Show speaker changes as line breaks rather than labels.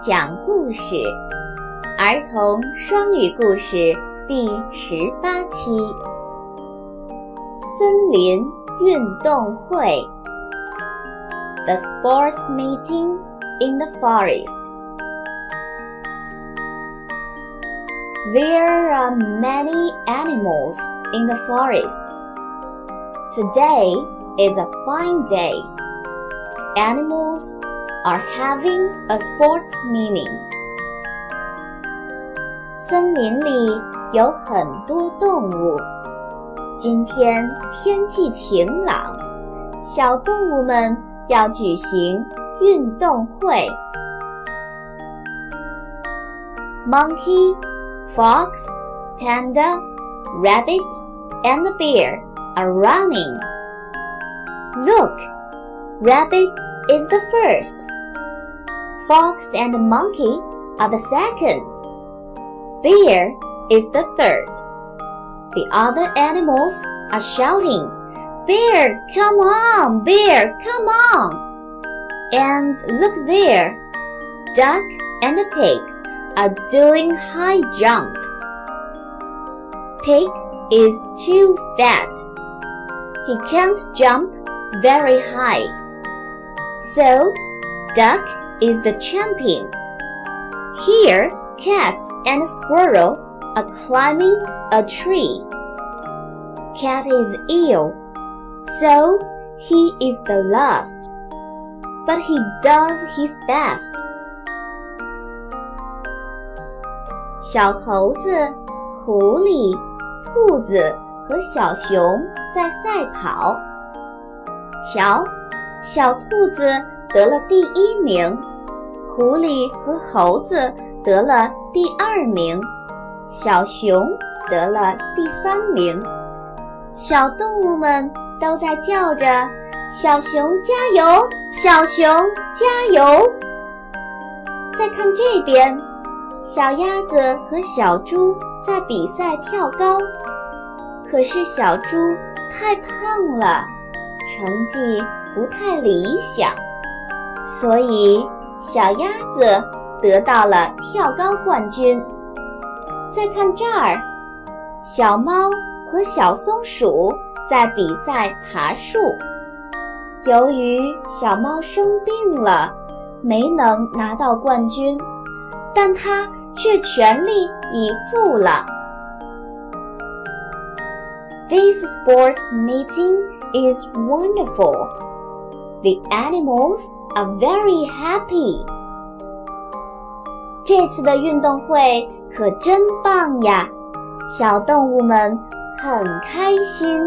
讲故事，儿童双语故事第十八期：森林运动会。The sports meeting in the forest. There are many animals in the forest. Today is a fine day. Animals are having a sports meeting. 森林里有很多动物。今天天气晴朗，小动物们要举行运动会。Monkey, fox, panda, rabbit, and the bear are running. Look, rabbit is the first. Fox and monkey are the second. Bear is the third. The other animals are shouting, Bear, come on, bear, come on. And look there, duck and the pig are doing high jump. Pig is too fat. He can't jump very high. So, duck is the champion. Here, cat and squirrel are climbing a tree. Cat is ill, so he is the last. But he does his best. 小猴子、狐狸、兔子和小熊在赛跑。瞧，小兔子得了第一名， 狐狸和猴子得了第二名，小熊得了第三名。小动物们都在叫着：“小熊加油！小熊加油！”再看这边，小鸭子和小猪在比赛跳高，可是小猪太胖了，成绩不太理想。所以，小鸭子得到了跳高冠军。再看这儿，小猫和小松鼠在比赛爬树。由于小猫生病了，没能拿到冠军，但它却全力以赴了。This sports meeting is wonderful. The animals are very happy. 这次的运动会可真棒呀！小动物们很开心。